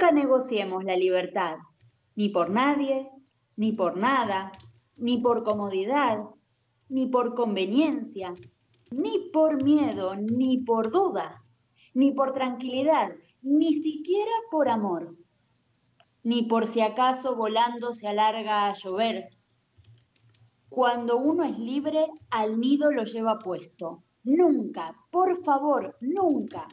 Nunca negociemos la libertad, ni por nadie, ni por nada, ni por comodidad, ni por conveniencia, ni por miedo, ni por duda, ni por tranquilidad, ni siquiera por amor, ni por si acaso volando se alarga a llover. Cuando uno es libre, al nido lo lleva puesto. Nunca, por favor, nunca